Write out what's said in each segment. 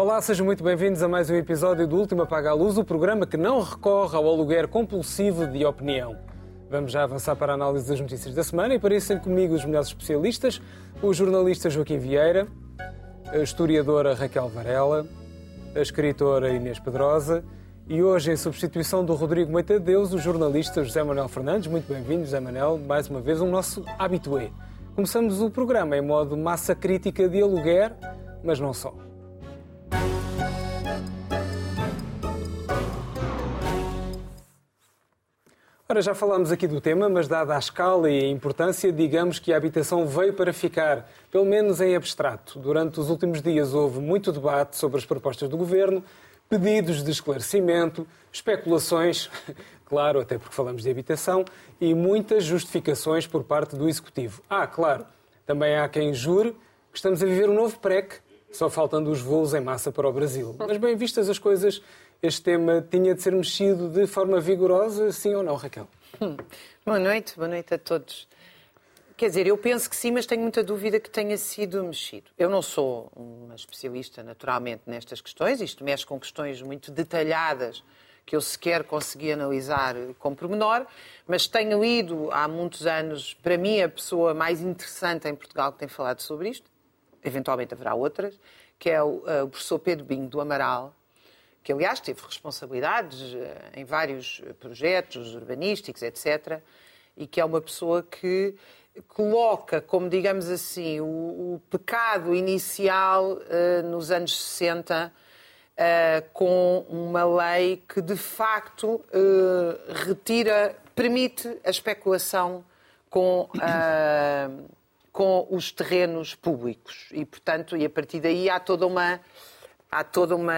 Olá, sejam muito bem-vindos a mais um episódio do Último Apaga a Luz, o programa que não recorre ao aluguer compulsivo de opinião. Vamos já avançar para a análise das notícias da semana e para isso tenho comigo os melhores especialistas, o jornalista Joaquim Vieira, a historiadora Raquel Varela, a escritora Inês Pedrosa e hoje, em substituição do Rodrigo Moita de Deus, o jornalista José Manuel Fernandes. Muito bem-vindo, José Manuel, mais uma vez, um nosso habitué. Começamos o programa em modo massa crítica de aluguer, mas não só. Ora, já falámos aqui do tema, mas dada a escala e a importância, digamos que a habitação veio para ficar, pelo menos em abstrato. Durante os últimos dias houve muito debate sobre as propostas do governo, pedidos de esclarecimento, especulações, claro, até porque falamos de habitação, e muitas justificações por parte do executivo. Ah, claro, também há quem jure que estamos a viver um novo PREC, só faltando os voos em massa para o Brasil. Mas bem vistas as coisas, este tema tinha de ser mexido de forma vigorosa, sim ou não, Raquel? Hum. Boa noite, boa noite a todos. Quer dizer, eu penso que sim, mas tenho muita dúvida que tenha sido mexido. Eu não sou uma especialista, naturalmente, nestas questões. Isto mexe com questões muito detalhadas que eu sequer consegui analisar com pormenor, mas tenho lido há muitos anos, para mim, a pessoa mais interessante em Portugal que tem falado sobre isto, eventualmente haverá outras, que é o, uh, o professor Pedro Binho do Amaral, que aliás teve responsabilidades eh, em vários projetos urbanísticos, etc., e que é uma pessoa que coloca, como digamos assim, o, o pecado inicial uh, nos anos 60 uh, com uma lei que de facto uh, retira, permite a especulação com, com os terrenos públicos e, portanto, e a partir daí há toda uma há toda uma,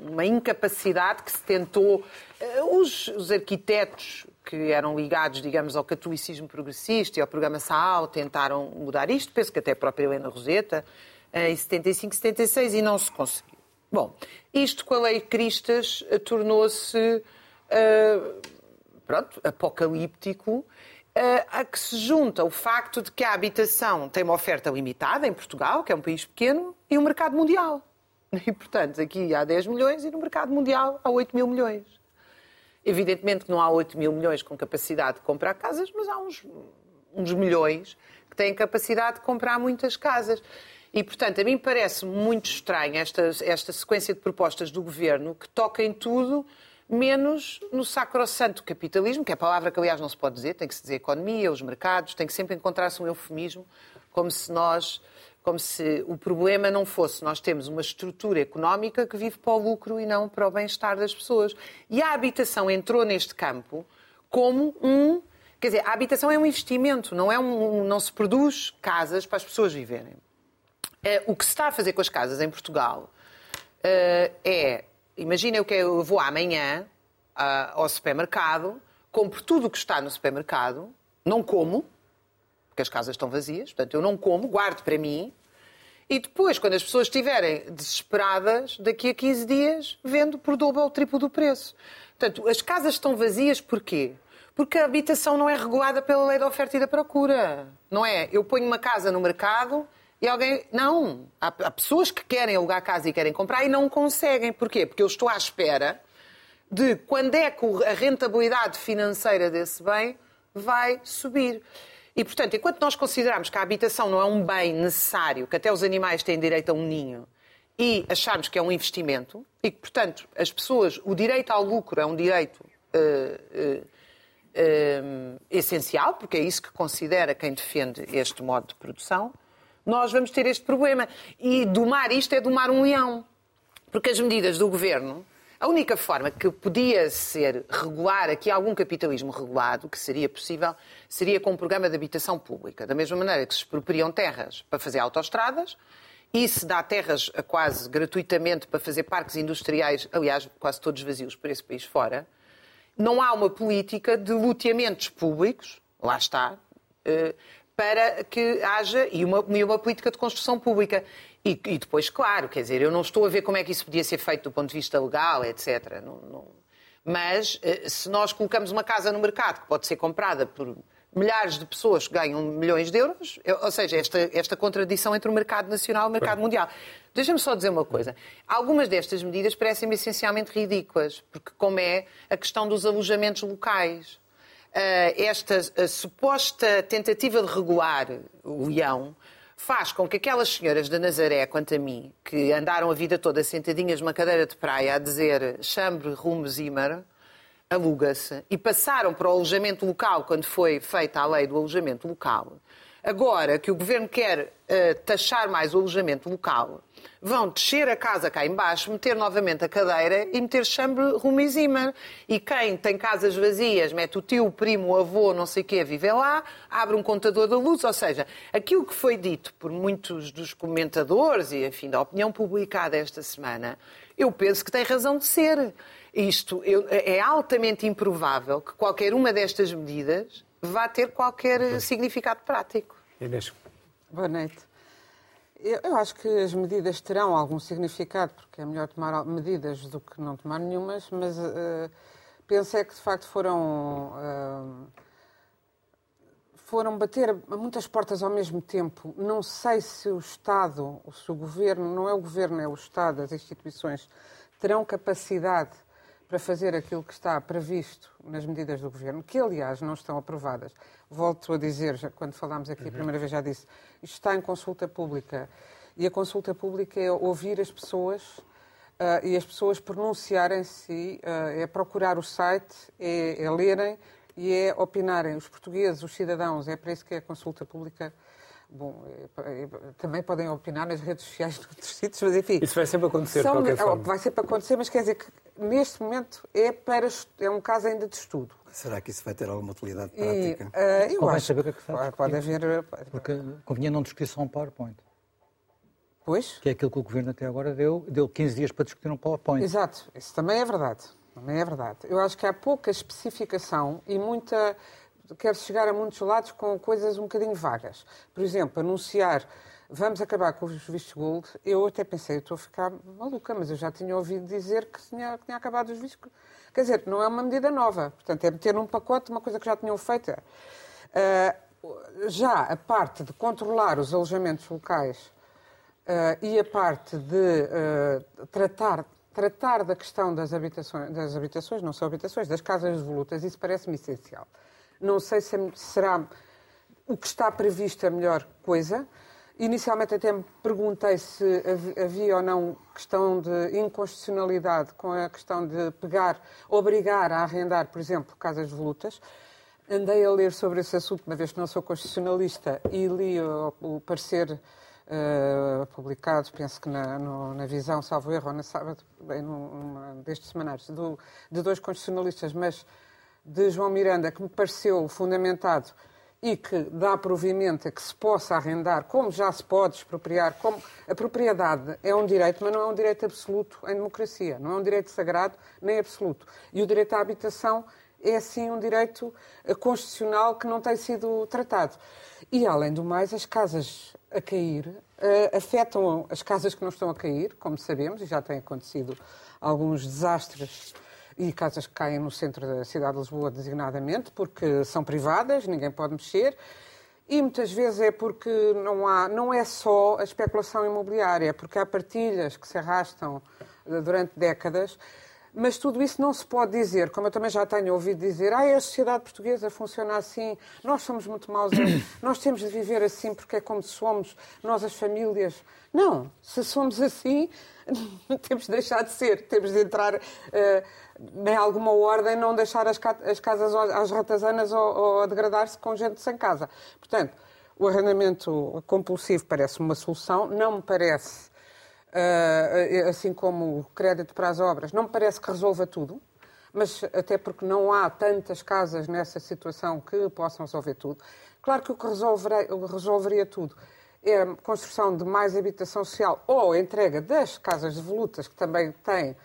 uma incapacidade que se tentou. Eh, os, os, arquitetos que eram ligados, digamos, ao catolicismo progressista e ao programa SAAL tentaram mudar isto, penso que até a própria Helena Roseta, eh, em 75, 76, e não se conseguiu. Bom, isto com a lei Cristas eh, tornou-se, uh, pronto, apocalíptico, a que se junta o facto de que a habitação tem uma oferta limitada em Portugal, que é um país pequeno, e um mercado mundial. E, portanto, aqui há 10 milhões e no mercado mundial há 8 mil milhões. Evidentemente que não há 8 mil milhões com capacidade de comprar casas, mas há uns, uns milhões que têm capacidade de comprar muitas casas. E, portanto, a mim parece muito estranha esta, esta sequência de propostas do governo que toca em tudo menos no sacrossanto capitalismo, que é a palavra que, aliás, não se pode dizer, tem que se dizer economia, os mercados, tem que sempre encontrar-se um eufemismo, como se nós como se o problema não fosse nós temos uma estrutura económica que vive para o lucro e não para o bem-estar das pessoas. E a habitação entrou neste campo como um. Quer dizer, a habitação é um investimento, não, é um, não se produz casas para as pessoas viverem. É, o que se está a fazer com as casas em Portugal é. é Imagina que eu vou amanhã ao supermercado, compro tudo o que está no supermercado, não como, porque as casas estão vazias, portanto eu não como, guardo para mim, e depois, quando as pessoas estiverem desesperadas, daqui a 15 dias, vendo por dobro ou triplo do preço. Portanto, as casas estão vazias porquê? Porque a habitação não é regulada pela lei da oferta e da procura. Não é? Eu ponho uma casa no mercado e alguém. Não! Há, há pessoas que querem alugar casa e querem comprar e não conseguem. Porquê? Porque eu estou à espera de quando é que a rentabilidade financeira desse bem vai subir. E, portanto, enquanto nós considerarmos que a habitação não é um bem necessário, que até os animais têm direito a um ninho, e acharmos que é um investimento, e que, portanto, as pessoas, o direito ao lucro é um direito uh, uh, uh, essencial, porque é isso que considera quem defende este modo de produção, nós vamos ter este problema. E domar isto é domar um leão. Porque as medidas do governo a única forma que podia ser regular aqui algum capitalismo regulado, que seria possível, seria com um programa de habitação pública. Da mesma maneira que se expropriam terras para fazer autoestradas e se dá terras quase gratuitamente para fazer parques industriais, aliás, quase todos vazios por esse país fora, não há uma política de loteamentos públicos, lá está, eh, para que haja e uma, e uma política de construção pública. E, e, depois, claro, quer dizer, eu não estou a ver como é que isso podia ser feito do ponto de vista legal, etc. Não, não... Mas eh, se nós colocamos uma casa no mercado que pode ser comprada por milhares de pessoas que ganham milhões de euros, ou seja, esta, esta contradição entre o mercado nacional e o mercado mundial. Deixa-me só dizer uma coisa. Algumas destas medidas parecem-me essencialmente ridículas, porque como é a questão dos alojamentos locais. Eh, esta suposta tentativa de regular o leão faz com que aquelas senhoras da Nazaré, quanto a mim, que andaram a vida toda sentadinhas numa cadeira de praia a dizer chambre, rumo, zimmer, aluga-se, e passaram para o alojamento local quando foi feita a lei do alojamento local, agora que o governo quer uh, taxar mais o alojamento local, vão descer a casa cá embaixo, meter novamente a cadeira e meter chambre, rumo e. E quem tem casas vazias, mete o tio, o primo, o avô, não sei o quê, vive lá, abre um contador da luz. Ou seja, aquilo que foi dito por muitos dos comentadores e, enfim, da opinião publicada esta semana, eu penso que tem razão de ser. Isto eu, é altamente improvável que qualquer uma destas medidas vá ter qualquer significado prático. Inês. Boa noite. Eu, eu, acho que as medidas terão algum significado, porque é melhor tomar medidas do que não tomar nenhumas, mas uh, penso é que de facto foram. Uh, foram bater muitas portas ao mesmo tempo. Não sei se o Estado, se o Governo, não é o Governo, é o Estado, as instituições, terão capacidade para fazer aquilo que está previsto nas medidas do Governo, que aliás não estão aprovadas. Volto a dizer, já, quando falámos aqui a primeira vez já disse, isto está em consulta pública. E a consulta pública é ouvir as pessoas uh, e as pessoas pronunciarem-se, uh, é procurar o site, é, é lerem e é opinarem. Os portugueses, os cidadãos, é para isso que é a consulta pública Bom, é, é, também podem opinar nas redes sociais de outros sítios, mas enfim. Isso vai sempre acontecer, são, de qualquer forma. Vai sempre acontecer, mas quer dizer que neste momento é, para, é um caso ainda de estudo. Será que isso vai ter alguma utilidade prática? E, uh, eu acho saber o que é que pode, pode haver. Porque convinha não discutir só um PowerPoint. Pois? Que é aquilo que o Governo até agora deu, deu 15 dias para discutir um PowerPoint. Exato, isso também é verdade. Também é verdade. Eu acho que há pouca especificação e muita quer chegar a muitos lados com coisas um bocadinho vagas. Por exemplo, anunciar vamos acabar com os vistos gold. Eu até pensei, eu estou a ficar maluca, mas eu já tinha ouvido dizer que tinha, que tinha acabado os vistos. Quer dizer, não é uma medida nova. Portanto, é meter num pacote uma coisa que já tinham feito. Uh, já a parte de controlar os alojamentos locais uh, e a parte de uh, tratar, tratar da questão das habitações, das habitações, não são habitações, das casas devolutas, isso parece-me essencial. Não sei se será o que está previsto a melhor coisa. Inicialmente até me perguntei se havia ou não questão de inconstitucionalidade com a questão de pegar, obrigar a arrendar, por exemplo, casas volutas. Andei a ler sobre esse assunto, uma vez que não sou constitucionalista, e li o, o parecer uh, publicado, penso que na, no, na Visão, salvo erro, na sábado, bem, num, destes semanários, do, de dois constitucionalistas, mas de João Miranda, que me pareceu fundamentado e que dá provimento a que se possa arrendar, como já se pode expropriar, como a propriedade é um direito, mas não é um direito absoluto em democracia, não é um direito sagrado nem absoluto. E o direito à habitação é sim um direito eh, constitucional que não tem sido tratado. E além do mais, as casas a cair uh, afetam as casas que não estão a cair, como sabemos, e já têm acontecido alguns desastres e casas que caem no centro da cidade de Lisboa, designadamente, porque são privadas, ninguém pode mexer. E muitas vezes é porque não, há, não é só a especulação imobiliária, é porque há partilhas que se arrastam eh, durante décadas mas tudo isso não se pode dizer, como eu também já tenho ouvido dizer, ah, a sociedade portuguesa funciona assim, nós somos muito maus, nós temos de viver assim porque é como somos, nós as famílias. Não, se somos assim, temos de deixar de ser, temos de entrar uh, em alguma ordem, não deixar as, as casas às ratazanas ou, ou a degradar-se com gente sem casa. Portanto, o arrendamento compulsivo parece uma solução, não me parece assim como o crédito para as obras, não me parece que resolva tudo, mas até porque não há tantas casas nessa situação que possam resolver tudo. Claro que o que resolveria, tudo é a construção de mais habitação social ou a entrega das casas de volutas, que também têm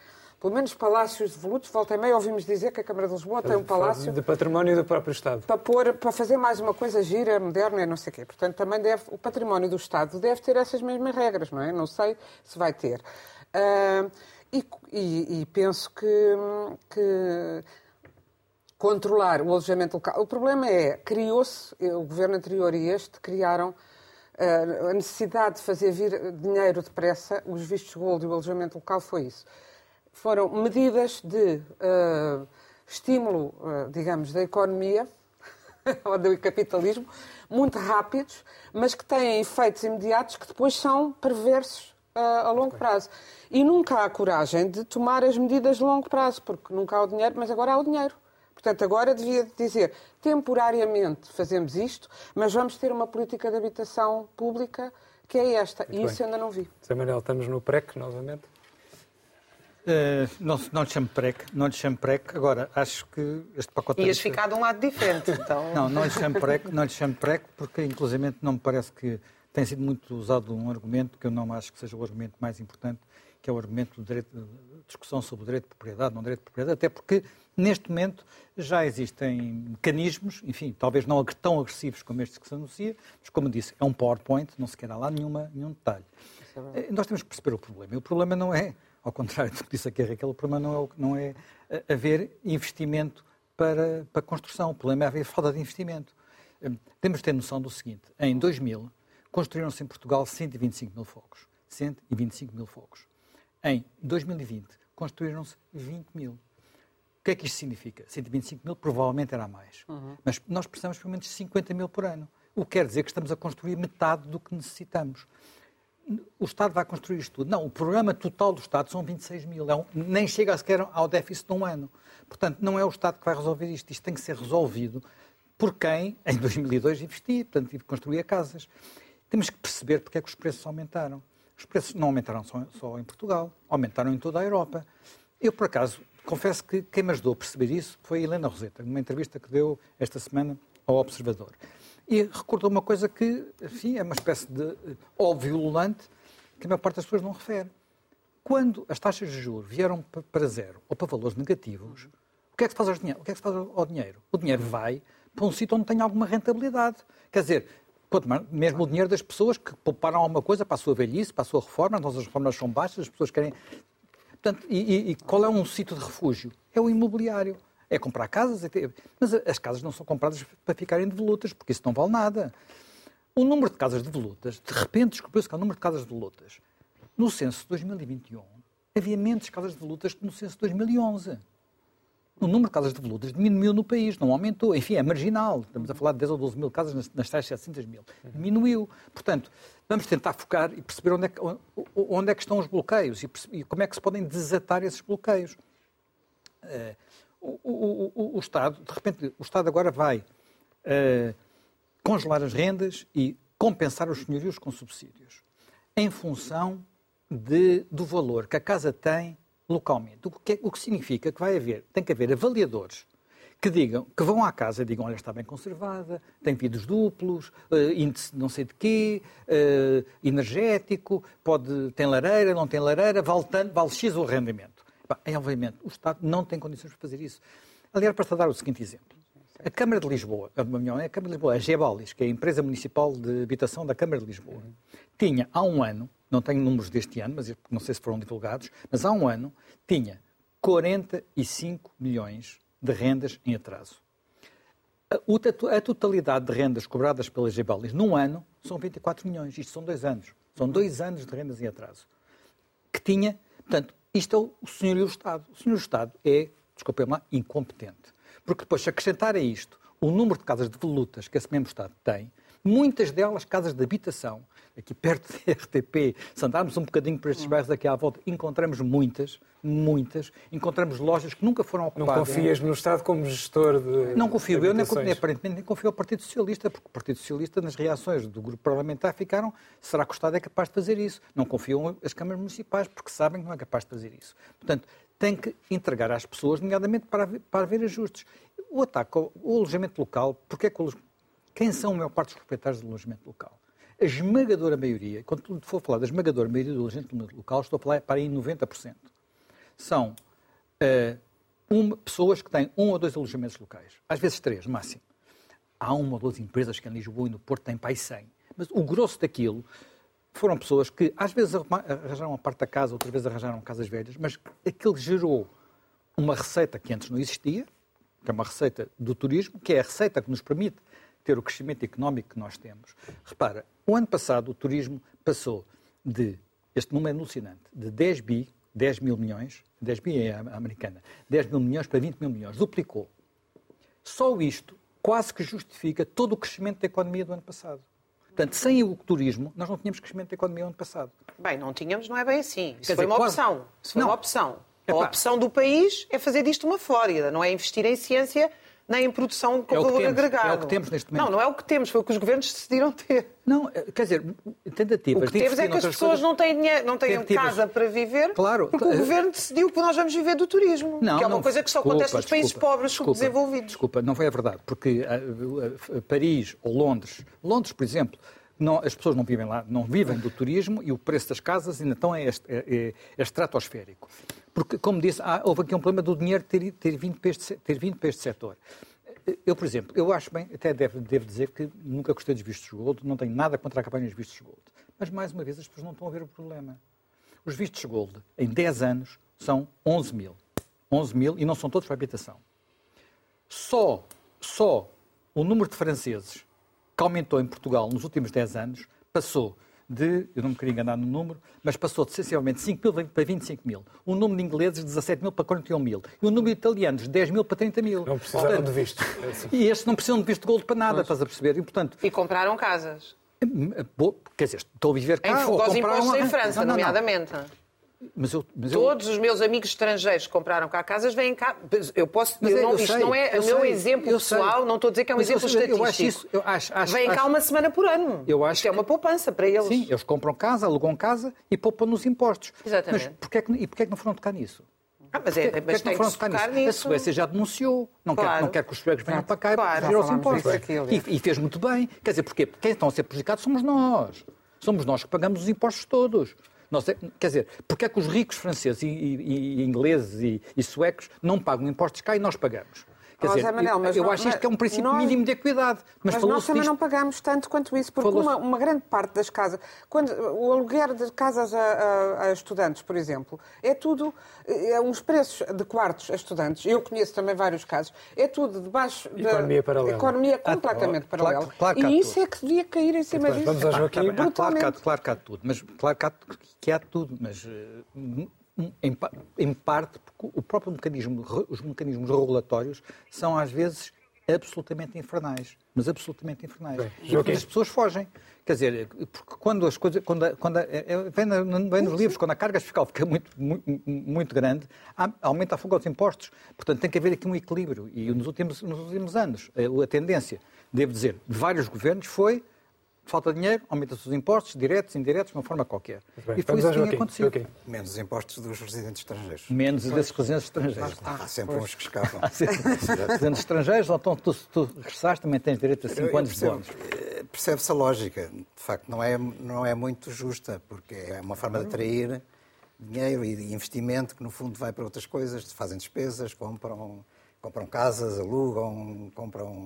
pelo menos palácios de volutos, volta e meia ouvimos dizer que a Câmara de Lisboa tem um palácio... De património do próprio Estado. Para, pôr, para fazer mais uma coisa gira, moderna e não sei o quê. Portanto, também deve, o património do Estado deve ter essas mesmas regras, não é? Não sei se vai ter. Uh, e, e, e, penso que, que controlar o alojamento local. O problema é, criou-se, o governo anterior e este criaram uh, a necessidade de fazer vir dinheiro depressa, os vistos gold e o alojamento local foi isso. Foram medidas de uh, estímulo, uh, digamos, da economia ou do capitalismo, muito rápidos, mas que têm efeitos imediatos que depois são perversos a longo prazo. E nunca há coragem de tomar as medidas de longo prazo, porque nunca há o dinheiro, mas agora há o dinheiro. Portanto, agora devia dizer, temporariamente fazemos isto, mas vamos ter uma política de habitação pública que é esta. Muito e isso bem. ainda não vi. Zé Manuel, estamos no PREC novamente? Uh, não, não lhe chamo PREC, não lhe chamo PREC. Agora, acho que este pacote... Ias ficar de um lado diferente, então... não, não lhe chamo PREC, não lhe chamo PREC, porque, inclusive, não me parece que tem sido muito usado um argumento que eu não acho que seja o argumento mais importante, que é o argumento do direito, de discussão sobre o direito de propriedade, não direito de propriedade, até porque neste momento já existem mecanismos, enfim, talvez não tão agressivos como estes que se anuncia, mas como disse, é um PowerPoint, não se quer dar lá nenhuma, nenhum detalhe. É eh, Nós temos que perceber o problema. E o problema não é, ao contrário do que disse aqui a Raquel, o problema não é, não é haver investimento para, para construção, o problema é haver falta de investimento. Eh, temos de ter noção do seguinte, em 2000 construíram-se em Portugal 125 mil fogos. 125 mil fogos. Em 2020, construíram-se 20 mil. O que é que isto significa? 125 mil provavelmente era mais. Uhum. Mas nós precisamos pelo menos de 50 mil por ano. O que quer dizer que estamos a construir metade do que necessitamos. O Estado vai construir isto tudo. Não, o programa total do Estado são 26 mil. É um, nem chega sequer ao déficit de um ano. Portanto, não é o Estado que vai resolver isto. Isto tem que ser resolvido por quem, em 2002, investia, portanto, e construía casas. Temos que perceber porque é que os preços aumentaram. Os preços não aumentaram só, só em Portugal, aumentaram em toda a Europa. Eu, por acaso, confesso que quem me ajudou a perceber isso foi a Helena Roseta, numa entrevista que deu esta semana ao Observador. E recordou uma coisa que, enfim, é uma espécie de eh, óbvio ululante que a maior parte das pessoas não refere. Quando as taxas de juros vieram para zero ou para valores negativos, o que é que se faz ao dinheiro? O que é que se faz ao dinheiro? O dinheiro vai para um sítio onde tem alguma rentabilidade. Quer dizer, mesmo o dinheiro das pessoas que pouparam alguma coisa para a sua velhice, para a sua reforma, as reformas são baixas, as pessoas querem. Portanto, e, e qual é um sítio de refúgio? É o imobiliário. É comprar casas, é mas as casas não são compradas para ficarem de volutas, porque isso não vale nada. O número de casas de volutas, de repente descobriu-se que o número de casas de volutas, no censo de 2021, havia menos casas de volutas que no censo de 2011 o número de casas devolutas diminuiu no país, não aumentou. Enfim, é marginal. Estamos a falar de 10 ou 12 mil casas nas, nas tais 700 mil. Diminuiu. Portanto, vamos tentar focar e perceber onde é que, onde é que estão os bloqueios e, e, como é que se podem desatar esses bloqueios. Uh, o, o, o, Estado, de repente, o Estado agora vai uh, congelar as rendas e compensar os senhorios com subsídios em função de, do valor que a casa tem localmente. O que, é, o que significa que vai haver, tem que haver avaliadores que digam, que vão à casa e digam, olha, está bem conservada, tem vidros duplos, uh, índice não sei de quê, uh, energético, pode, tem lareira, não tem lareira, vale, tanto, vale X o rendimento. É, obviamente, o Estado não tem condições de fazer isso. Aliás, para dar o seguinte exemplo. A Câmara de Lisboa, a, a Câmara de Lisboa, a Gebalis, que é a empresa municipal de habitação da Câmara de Lisboa, tinha há um ano não tenho números deste ano, mas não sei se foram divulgados, mas há um ano tinha 45 milhões de rendas em atraso. A, totalidade de rendas cobradas pelas Gebalis num ano são 24 milhões. Isto são dois anos. São dois anos de rendas em atraso. Que tinha, portanto, isto é o senhor e o Estado. O senhor e o Estado é, desculpem lá, incompetente. Porque depois, se acrescentar a isto o número de casas de volutas que esse mesmo Estado tem, muitas delas casas de habitação, aqui perto da RTP, se andarmos um bocadinho por estes bairros aqui à volta, encontramos muitas, muitas, encontramos lojas que nunca foram ocupadas. Não confias no Estado como gestor de Não confio, eu nem, nem, aparentemente nem confio ao Partido Socialista, porque o Partido Socialista, nas reações do grupo parlamentar, ficaram, será que o Estado é capaz de fazer isso? Não confiam as câmaras municipais, porque sabem que não é capaz de fazer isso. Portanto, tem que entregar às pessoas, nomeadamente para haver, para haver ajustes. O ataque ao alojamento local, porque é que o, quem são a maior parte dos proprietários de alojamento local? A esmagadora maioria, quando for falar da esmagadora maioria do alojamento local, estou a falar para aí 90%. São uh, uma, pessoas que têm um ou dois alojamentos locais, às vezes três, máximo. Há uma ou duas empresas que em Lisboa e no Porto têm pai 100. Mas o grosso daquilo foram pessoas que às vezes arranjaram a parte da casa, outras vezes arranjaram casas velhas, mas aquilo gerou uma receita que antes não existia, que é uma receita do turismo, que é a receita que nos permite ter o crescimento económico que nós temos. Repara, o ano passado o turismo passou de, este número é alucinante, de 10 bi, 10 mil milhões, 10 bi é americana, 10 mil milhões para 20 mil milhões, duplicou. Só isto quase que justifica todo o crescimento da economia do ano passado. Portanto, sem o turismo, nós não tínhamos crescimento da economia no ano passado. Bem, não tínhamos, não é bem assim. Isso Quer foi dizer, uma quase... opção. Isso foi não. uma opção. A opção do país é fazer disto uma Flórida, não é investir em ciência nem em produção com é valor temos, agregado. É o que temos neste momento. Não, não é o que temos, foi o que os governos decidiram ter. Não, eh, quer dizer, tentativas. O que temos é que as pessoas coisas... não têm, dinheiro, não têm casa para viver claro, porque o governo decidiu que nós vamos viver do turismo. Não, que é uma não, coisa que só desculpa, acontece nos países desculpa, pobres, desculpa, subdesenvolvidos. Desculpa, não foi a verdade, porque uh, uh, Paris ou Londres, Londres, por exemplo, não, as pessoas não vivem lá, não vivem do turismo e o preço das casas ainda então é, é, é, é estratosférico. Porque, como disse, há, houve aqui um problema do dinheiro ter, ter, vindo para este, ter vindo para este setor. Eu, por exemplo, eu acho bem, até devo, devo dizer que nunca gostei dos vistos gold, não tenho nada contra a campanha dos vistos gold. Mas, mais uma vez, as pessoas não estão a ver o problema. Os vistos gold, em 10 anos, são 11 mil. 11 mil e não são todos para habitação. Só, só o número de franceses que aumentou em Portugal nos últimos 10 anos passou de, eu não me queria enganar no número, mas passou de sensivelmente 5 mil para 25 mil. O número de ingleses de 17 mil para 41 mil. E o número de italianos de 10 mil para 30 mil. Não precisaram de visto. E estes não precisam de visto de gold para nada, estás a perceber? E, portanto, e compraram casas. Quer dizer, estou a viver cá. Em fuga aos impostos em França, não, não, nomeadamente. Mas eu, mas Todos eu... os meus amigos estrangeiros que compraram cá casas vêm cá. Eu posso. Eu não, eu isto sei, não é o meu exemplo pessoal, sei. não estou a dizer que é um mas exemplo estatístico. Eu acho isso. Eu acho, acho, vêm cá acho, uma semana por ano. Eu acho isto é uma poupança para eles. Sim, eles compram casa, alugam casa e poupam nos impostos. Exatamente. Mas porquê é que, e porquê é que não foram tocar nisso? Ah, mas é, mas que não foram tocar nisso? A Suécia já denunciou. Não, claro. quer, não quer que os suecos venham para cá claro. e os impostos. E, e fez muito bem. Quer dizer, porquê? Quem estão a ser prejudicados somos nós. Somos nós que pagamos os impostos todos. Nós, quer dizer, porque é que os ricos franceses e, e, e ingleses e, e, suecos não pagam impostos cá e nós pagamos? Quer dizer, Manel, eu, eu acho isto que é um princípio nós, mínimo de equidade. Mas, mas nós também disto... não pagamos tanto quanto isso, porque uma, uma, grande parte das casas, quando o aluguer de casas a, a, a, estudantes, por exemplo, é tudo, é uns preços de quartos a estudantes, eu conheço também vários casos, é tudo debaixo da economia, paralela. economia ah, completamente ah, paralela. Claro, claro e isso tudo. é que devia cair em cima disso. Vamos a Joaquim. Claro, claro, claro que há tudo, mas claro que há, que há tudo, mas eh, em, em parte, porque o próprio mecanismo, os mecanismos regulatórios são às vezes absolutamente infernais, mas absolutamente infernais. Bem, e okay. as pessoas fogem. Quer dizer, porque quando as coisas, quando, quando é, é, vem, vem, nos livros, quando a carga fiscal fica muito, muito, muito grande, aumenta a fuga aos impostos. Portanto, tem que haver aqui um equilíbrio. E nos últimos, nos últimos anos, a tendência, devo dizer, de vários governos foi falta dinheiro, aumenta-se os impostos, diretos, indiretos, de uma forma qualquer. Bem, e foi isso que tinha acontecido. Okay. Menos os impostos dos residentes estrangeiros. Menos pois. desses residentes estrangeiros. Há sempre pois. uns que escapam. Há sempre residentes estrangeiros, então tu, se tu regressaste também tens direito a 5 anos de bónus. Eh, percebe-se a lógica. De facto, não é, não é muito justa, porque é uma forma de atrair dinheiro e investimento que, no fundo, vai para outras coisas. Fazem despesas, compram, compram casas, alugam, compram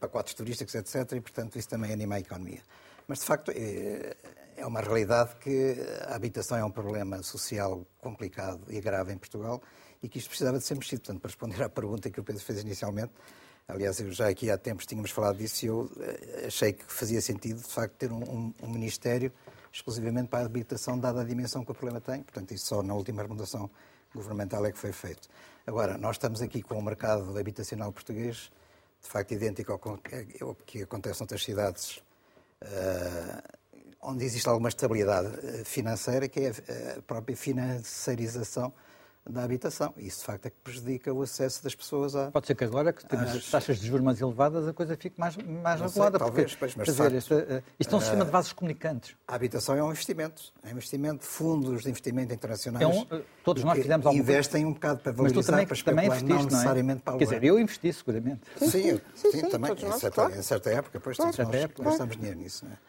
pacotes turísticos, etc. E, portanto, isso também anima a economia. Mas, de facto, é, é uma realidade que a habitação é um problema social complicado e grave em Portugal e que isto precisava de ser mexido. Portanto, para responder à pergunta que o Pedro fez inicialmente, aliás, eu já aqui há tempos tínhamos falado disso e eu eh, achei que fazia sentido, de facto, ter um, um, um Ministério exclusivamente para a habitação, dada a dimensão que o problema tem. Portanto, isso só na última remodelação governamental é que foi feito. Agora, nós estamos aqui com o mercado habitacional português de facto idêntico ao que acontece noutras cidades uh, onde existe alguma estabilidade eh, financeira, que é a própria financiarização da habitação. Isso, de facto, é que prejudica o acesso das pessoas a... Pode ser que agora, que temos as... taxas de juros mais elevadas, a coisa fique mais, mais regulada. Sei, talvez, porque, pois, mas dizer, isto, uh, isto é um sistema de vasos comunicantes. A habitação é um investimento. É um investimento de fundos de investimento internacionais. É um, todos nós fizemos alguma Investem um bocado para valorizar, mas tu também, para especular, também investiste, não necessariamente não é? Quer dizer, eu investi seguramente. Sim, sim, sim, sim também. Em certa, claro. em certa, época, depois claro. nós época, gastamos dinheiro nisso. Não é?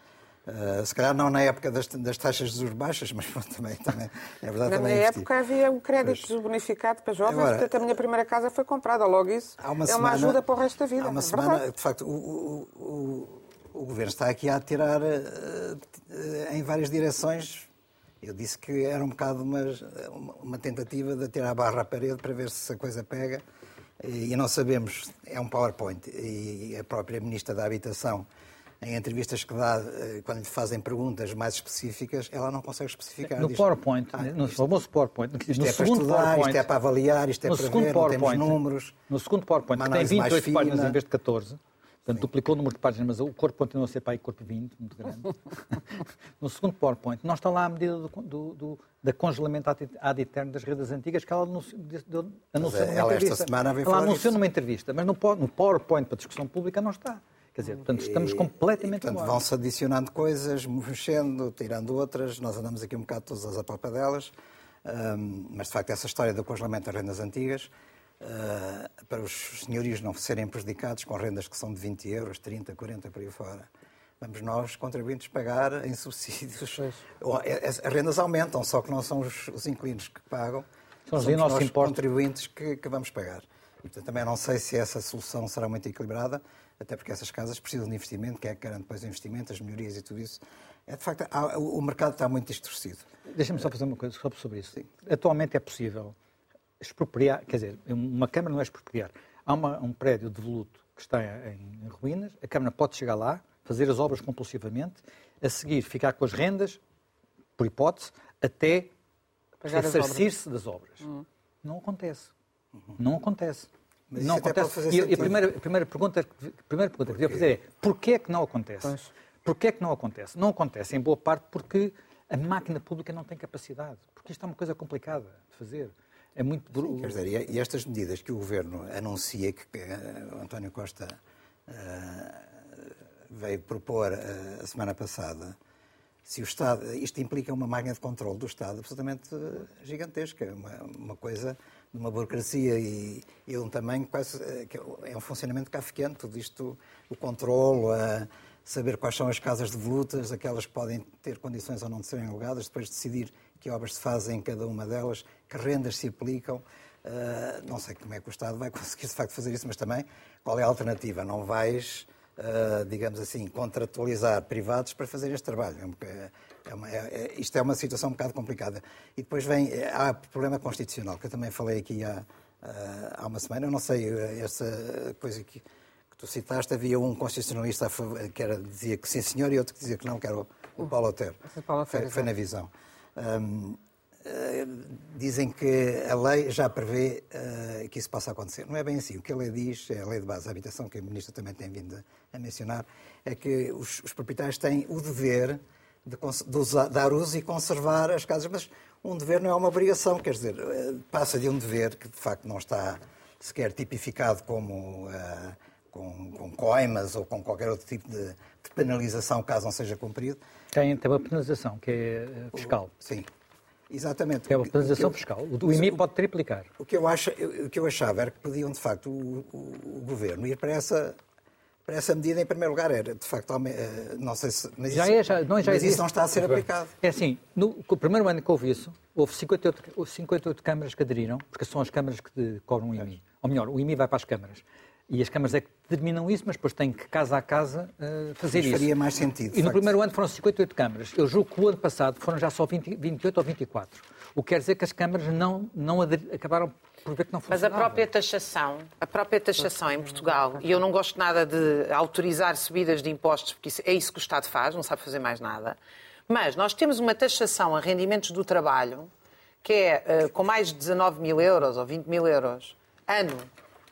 Uh, se calhar não na época das, das taxas de juros baixas, mas pronto, também, também é verdade. Na também minha época havia um crédito pois. bonificado para jovens, Agora, portanto a minha primeira casa foi comprada, logo isso uma é semana, uma ajuda para o resto da vida. Há uma é semana, verdade. de facto, o, o, o, o, Governo está aqui a atirar uh, em várias direções. Eu disse que era um bocado uma, uma tentativa de atirar a barra à parede para ver se a coisa pega e não sabemos, é um PowerPoint, e a própria Ministra da Habitação, em entrevistas que dá, eh, quando lhe fazem perguntas mais específicas, ela não consegue especificar. No Diz, PowerPoint, ah, no isto, famoso PowerPoint, isto no é para estudar, PowerPoint, isto é para avaliar, isto é para ver, não temos números. No segundo PowerPoint, que tem análise mais 28 páginas em vez de 14, portanto, duplicou o número de páginas, mas o corpo continua a ser para aí corpo 20, muito grande. no segundo PowerPoint, não está lá a medida do, do, do, da congelamento ad- eterno das redes antigas que ela anunci- de- de- anunciou numa ela esta entrevista. ela falar anunciou disso. numa entrevista, mas no, no PowerPoint para discussão pública não está. Quer dizer, portanto, estamos E- completamente e, portanto, vão-se adicionando coisas, mexendo, tirando outras. Nós andamos aqui um bocado todas às apalpadelas. Ahm, mas, de facto, essa história do congelamento das rendas antigas, ah, para os senhorios não serem prejudicados com rendas que são de 20 euros, 30, 40, por aí fora, vamos nós, contribuintes, pagar em subsídios. Ou, é- é- As rendas aumentam, só que não são os, os inquilinos que pagam, São os nossos contribuintes, que, que vamos pagar. Portanto, também não sei se essa solução será muito equilibrada, até porque essas casas precisam de investimento, quem é que garante depois o investimento, as melhorias e tudo isso. É, de facto, há- o mercado está muito distorcido. Deixa-me só fazer uma coisa só sobre isso. Atualmente é possível expropriar, quer dizer, uma Câmara não é expropriar. Há uma- um prédio de voluto que está em, em ruínas, a Câmara pode chegar lá, fazer as obras compulsivamente, a seguir ficar com as rendas, por hipótese, até ressarcir-se das obras. Não acontece. Não acontece. Mas não acontece. E a- e primeira, a primeira pergunta, que- a primeira pergunta que devia fazer é porquê é que não acontece? Pois. Porquê é que não acontece? Não acontece, em boa parte, porque a máquina pública não tem capacidade. Porque isto é uma coisa complicada de fazer. É muito... Quer dizer, e- estas medidas que o Governo anuncia, que eh, o António Costa eh, veio propor eh, a semana passada, se o Estado, isto implica uma máquina de controle do Estado absolutamente eh, gigantesca, uma, uma coisa de uma burocracia e, e um tamanho quase, eh, que é um funcionamento kafkiano, tudo isto, o controle, a saber quais são as casas de volutas, aquelas que podem ter condições ou não de serem alugadas, depois decidir que obras se fazem em cada uma delas, que rendas se aplicam. Uh, não sei como é que o Estado vai conseguir, de facto, fazer isso, mas também qual é a alternativa? Não vais, uh, digamos assim, contratualizar privados para fazer este trabalho. É um é uma- é- é- isto é uma situação um bocado complicada. E depois vem, eh, há problema constitucional, que eu também falei aqui há, ah, há uma semana. Eu não sei, eh, essa coisa que, que tu citaste, havia um constitucionalista que era, dizia que sim senhor e outro que dizia que não, que era o, o Paulo Otero. Paulo Otero, Foi, foi na visão. Eh, dizem que a lei já prevê eh, que isso possa acontecer. Não é bem assim. O que a lei diz, é a lei de base da habitação, que a Ministra também tem vindo a, a mencionar, é que os, os proprietários têm o dever de, de usar- dar uso e conservar as casas, mas um dever não é uma obrigação, quer dizer, eh, passa de um dever que de facto não está sequer tipificado como eh, com, com coimas ou com qualquer outro tipo de, de penalização caso não seja cumprido. Tem, tem uma penalização, que é eh, fiscal. Sim, exatamente. É uma penalização fiscal. O, IMI pode triplicar. O que eu, acho, o que eu achava era que podiam, de facto, o, o- o governo ir para essa, para essa medida, em primeiro lugar, era, de facto, eh, não sei se. Mas Já isso, é, já- não, já mas isso não está a ser aplicado. É assim, no, o primeiro ano que houve isso, houve 58, houve 58 câmaras que aderiram, porque são as câmaras que cobram o IMI. Ou melhor, o IMI vai para as câmaras. E as câmaras é que determinam isso, mas depois têm que, casa a casa, eh, fazer Mas isso. faria mais sentido, E no primeiro ano foram 58 câmaras. Eu julgo que o ano passado foram já só 20, 28 ou 24. O que quer dizer que as câmaras não, não acabaram por ver que não Mas funcionava. a própria taxação, a própria taxação em Portugal, e eu não gosto nada de autorizar subidas de impostos, porque isso- é isso que o Estado faz, não sabe fazer mais nada. Mas nós temos uma taxação a rendimentos do trabalho que é eh, com mais de 19 mil euros ou 20 mil euros ano.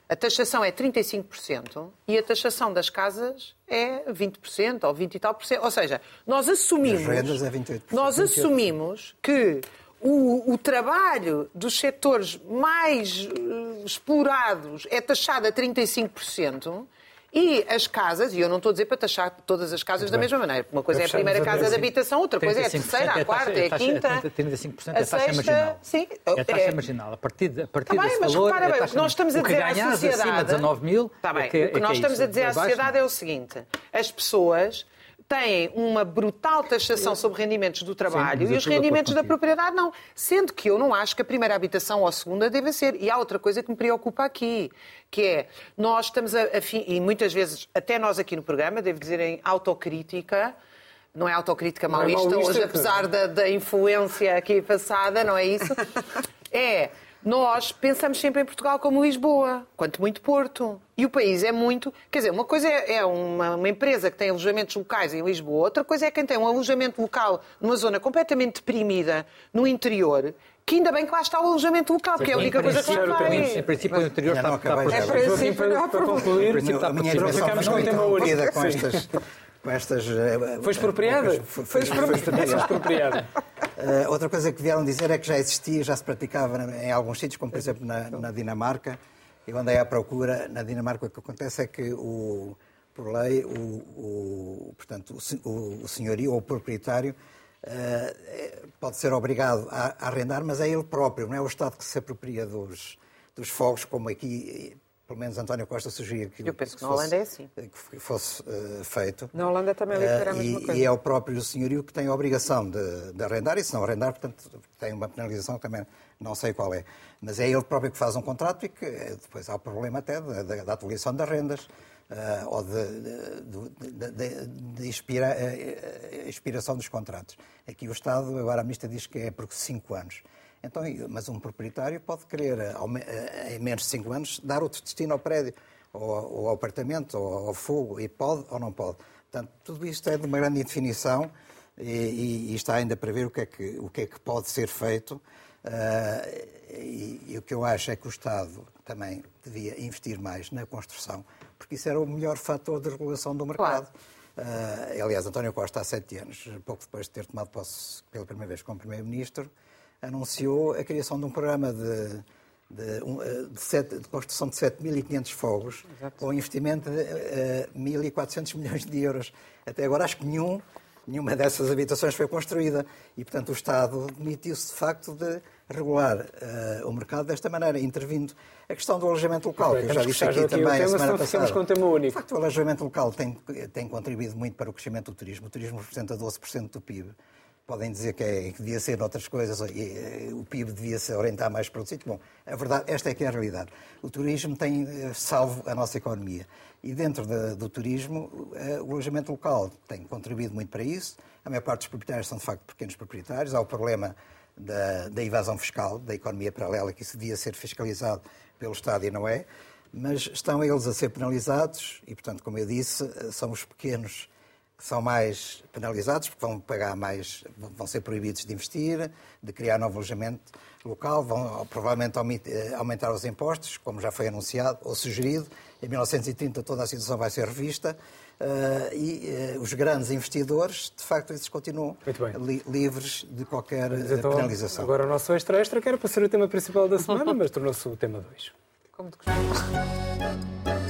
A taxação é 35% e a taxação das casas é 20% ou 20 e tal por cento. Ou seja, nós assumimos. Das rendas é 28%. Nós assumimos que o, o trabalho dos setores mais eh, explorados é taxado a 35%. E as casas, e eu não estou a dizer para taxar todas as casas da mesma maneira. Uma coisa é a primeira casa de 35%. habitação, outra coisa é a 35% terceira, é a quarta, é a taxa- quinta. 35% é a taxa marginal. Sim, É a taxa é- marginal. A partir, a partir Tá desse mas valor, repara é bem, o que nós estamos a dizer à sociedade... acima de 19 mil... Tá é o que é nós é estamos a dizer à sociedade é o seguinte. As pessoas têm uma brutal taxação sobre rendimentos do trabalho Sim, e os rendimentos da propriedade não. Sendo que eu não acho que a primeira habitação ou a segunda deva ser. E há outra coisa que me preocupa aqui, que é, nós estamos a, a fi- e muitas vezes, até nós aqui no programa, devo dizer em autocrítica, não é autocrítica Não é maoísta, maoísta, hoje apesar da, da influência aqui passada, não é isso? É Nós pensamos sempre em Portugal como Lisboa, quanto muito Porto. E o país é muito. Quer dizer, uma coisa é, é uma, uma, empresa que tem alojamentos locais em Lisboa, outra coisa é quem tem um alojamento local numa zona completamente deprimida, no interior, que ainda bem que lá está o alojamento local, que é a única coisa que lá vai. Em princípio, o interior está, está por É para, para, para concluir. A minha intervenção foi muito tema com estas com estas. Eh, foi expropriada? Foi, foi, foi expropriada. Uh, outra coisa que vieram dizer é que já existia, já se praticava em alguns sítios, como por exemplo na, na Dinamarca. Eu andei à procura. Na Dinamarca o que acontece é que, o, por lei, o, o portanto, o, o senhorio ou o proprietário uh, pode ser obrigado a, a, arrendar, mas é ele próprio, não é o Estado que se apropria dos, dos fogos, como aqui pelo menos António Costa sugeria que, Eu penso que, que na Holanda é assim. que fosse uh, feito. Na Holanda também é uh, coisa. E é o próprio senhorio que tem a obrigação de, de, arrendar, e se não arrendar, portanto, tem uma penalização também, não sei qual é. Mas é ele próprio que faz um contrato e que eh, depois há o problema até da, da, da atualização das rendas. Uh, ou de, de, de, de expira, expiração dos contratos. Aqui o Estado, agora a ministra diz que é por cinco anos. Então, mas um proprietário pode querer, eh, eh, em menos de 5 anos, dar outro destino ao prédio, ou ao apartamento, ou ao fogo, e pode ou não pode. Portanto, tudo isto é de uma grande indefinição e, e, está ainda para ver o que é que, o que, é que pode ser feito. Uh, e, e, o que eu acho é que o Estado também devia investir mais na construção, porque isso era o melhor fator de regulação do mercado. Claro. Uh, aliás, António Costa, há sete anos, pouco depois de ter tomado posse pela primeira vez como Primeiro-Ministro, anunciou a criação de um programa de, de, eh, de, sete, de construção de 7.500 fogos, Exato. com investimento de uh, 1.400 milhões de euros. Até agora, acho que nenhum, nenhuma dessas habitações foi construída. E, portanto, o Estado demitiu-se, de facto, de regular uh, o mercado desta maneira, intervindo. A questão do alojamento local, que eu já disse aqui, aqui também tema, a semana passada. Com tema único. De facto, o alojamento local tem, tem contribuído muito para o crescimento do turismo. O turismo representa 12% do PIB podem dizer que, é, que devia ser outras coisas, e, o PIB devia se orientar mais para o sítio. Bom, a verdade, esta é que é a realidade. O turismo tem eh, salvo a nossa economia. E dentro de, do turismo, eh, o alojamento local tem contribuído muito para isso. A maior parte dos proprietários são, de facto, pequenos proprietários. Há o problema da, da evasão fiscal, da economia paralela, que isso devia ser fiscalizado pelo Estado e não é. Mas estão eles a ser penalizados e, portanto, como eu disse, eh, são os pequenos que são mais penalizados, porque vão pagar mais, vão ser proibidos de investir, de criar novo alojamento local, vão provavelmente eh, aumentar os impostos, como já foi anunciado ou sugerido. Em 1930 toda a situação vai ser revista uh, e uh, os grandes investidores, de facto, esses continuam li livres de qualquer então, penalização. Agora o nosso extra extra, que era para ser o tema principal da semana, mas tornou-se o tema 2. Como de costume.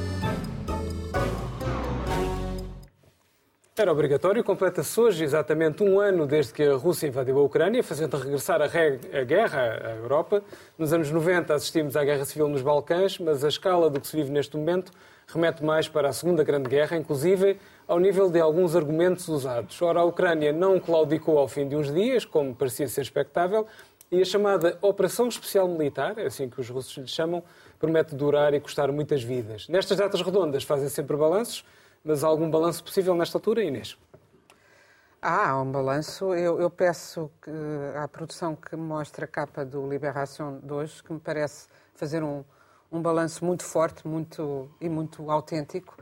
Era obrigatório, completa-se hoje exatamente um ano desde que a Rússia invadiu a Ucrânia, fazendo regressar a, a, guerra à Europa. Nos anos 90 assistimos à guerra civil nos Balcãs, mas a escala do que se vive neste momento remete mais para a Segunda Grande Guerra, inclusive ao nível de alguns argumentos usados. Ora, a Ucrânia não claudicou ao fim de uns dias, como parecia ser expectável, e a chamada Operação Especial Militar, assim que os russos lhe chamam, promete durar e custar muitas vidas. Nestas datas redondas fazem sempre balanços mas há algum balanço possível nesta altura, Inês? Ah, há um balanço. Eu, eu peço que, à produção que mostra a capa do Liberação de hoje, que me parece fazer um, um balanço muito forte muito, e muito autêntico.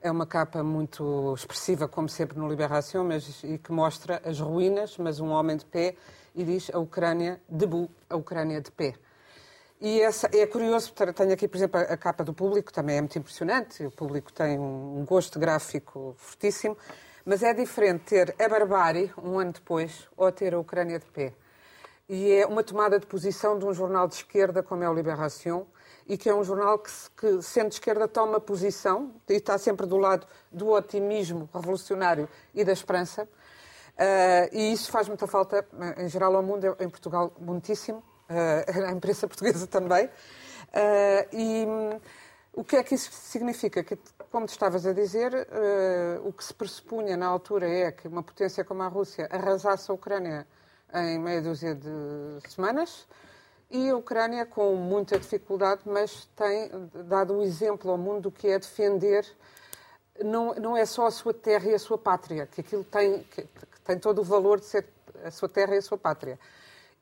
É uma capa muito expressiva, como sempre no Liberação, mas e que mostra as ruínas, mas um homem de pé e diz a Ucrânia debout, a Ucrânia de pé. E essa, é curioso, tenho aqui, por exemplo, a capa do público, também é muito impressionante, o público tem um gosto gráfico fortíssimo, mas é diferente ter a barbárie, um ano depois, ou ter a Ucrânia de pé. E é uma tomada de posição de um jornal de esquerda como é o Libération, e que é um jornal que, que, sendo de esquerda, toma posição e está sempre do lado do otimismo revolucionário e da esperança. Uh, e isso faz muita falta, em geral, ao mundo, em Portugal, muitíssimo a imprensa portuguesa também. Uh, e um, o que é que isso significa? Que, como tu estavas a dizer, uh, o que se pressupunha na altura é que uma potência como a Rússia arrasasse a Ucrânia em meia dúzia de semanas e a Ucrânia, com muita dificuldade, mas tem dado um exemplo ao mundo do que é defender não, não é só a sua terra e a sua pátria, que aquilo tem, que, que tem todo o valor de ser a sua terra e a sua pátria,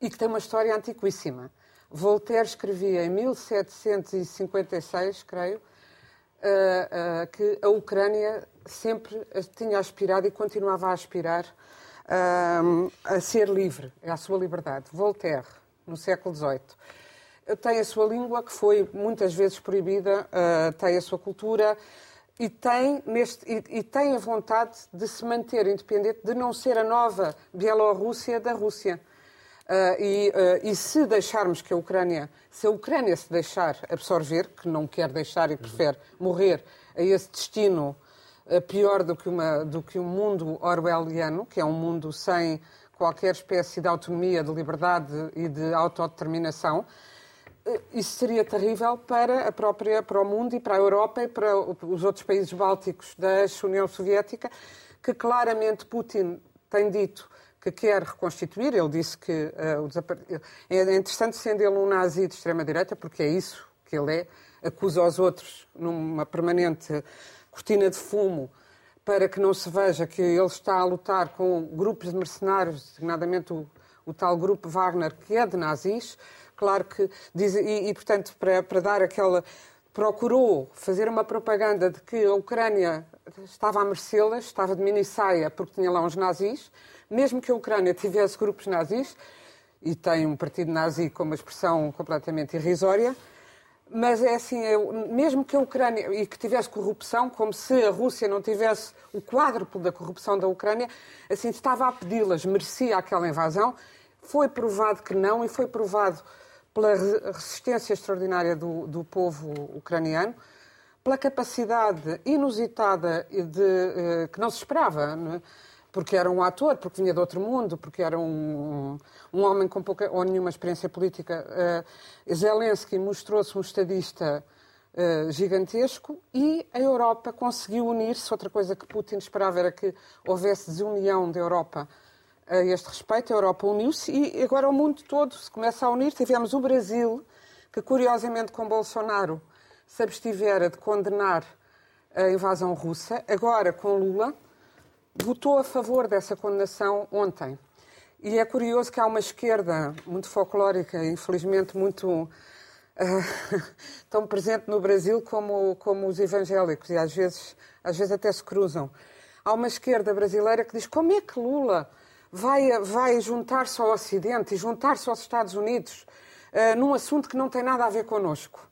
e que tem uma história antiquíssima. Voltaire escrevia em 1756, creio, uh, uh, que a Ucrânia sempre tinha aspirado e continuava a aspirar uh, a ser livre, à sua liberdade. Voltaire, no século XVIII. Tem a sua língua, que foi muitas vezes proibida, tem a sua cultura, e tem, neste, e, e, tem a vontade de se manter independente, de não ser a nova Bielorrússia da Rússia. Uh, e, uh, e, se deixarmos que a Ucrânia, se a Ucrânia se deixar absorver, que não quer deixar e prefere morrer a esse destino uh, pior do que, uma, do que um mundo orwelliano, que é um mundo sem qualquer espécie de autonomia, de liberdade e de autodeterminação, isso seria terrível para a própria para o mundo e para a Europa e para os outros países bálticos da União Soviética, que claramente Putin tem dito que quer reconstituir. Ele disse que uh, o desapare... é interessante sendo ele um nazi de extrema-direita, porque é isso que ele é, acusa os outros numa permanente cortina de fumo para que não se veja que ele está a lutar com grupos de mercenários, designadamente o, o tal grupo Wagner, que é de nazis. Claro que diz, e, e portanto, para, para dar aquela procurou fazer uma propaganda de que a Ucrânia estava a merecê-las, estava de minissaia porque tinha lá uns nazis, mesmo que a Ucrânia tivesse grupos nazis, e tem um partido nazi com uma expressão completamente irrisória, mas é assim, eu, mesmo que a Ucrânia e que tivesse corrupção, como se a Rússia não tivesse o quádruplo da corrupção da Ucrânia, assim estava a pedi-las, merecia aquela invasão. Foi provado que não e foi provado pela resistência extraordinária do, do povo ucraniano, pela capacidade inusitada de, eh, que não se esperava. Não é? porque era um ator, porque vinha de outro mundo, porque era um, um homem com pouca ou nenhuma experiência política. Uh, Zelensky mostrou-se um estadista uh, gigantesco e a Europa conseguiu unir-se. Outra coisa que Putin esperava era que houvesse desunião da Europa a este respeito. A Europa uniu-se e agora o mundo todo se começa a unir. Tivemos o Brasil, que curiosamente com Bolsonaro se abstivera de condenar a invasão russa, agora com Lula votou a favor dessa condenação ontem. E é curioso que há uma esquerda muito folclórica, infelizmente muito uh, tão presente no Brasil como, como os evangélicos, e às vezes, às vezes até se cruzam. Há uma esquerda brasileira que diz como é que Lula vai, vai juntar-se ao Ocidente e juntar-se aos Estados Unidos uh, num assunto que não tem nada a ver connosco.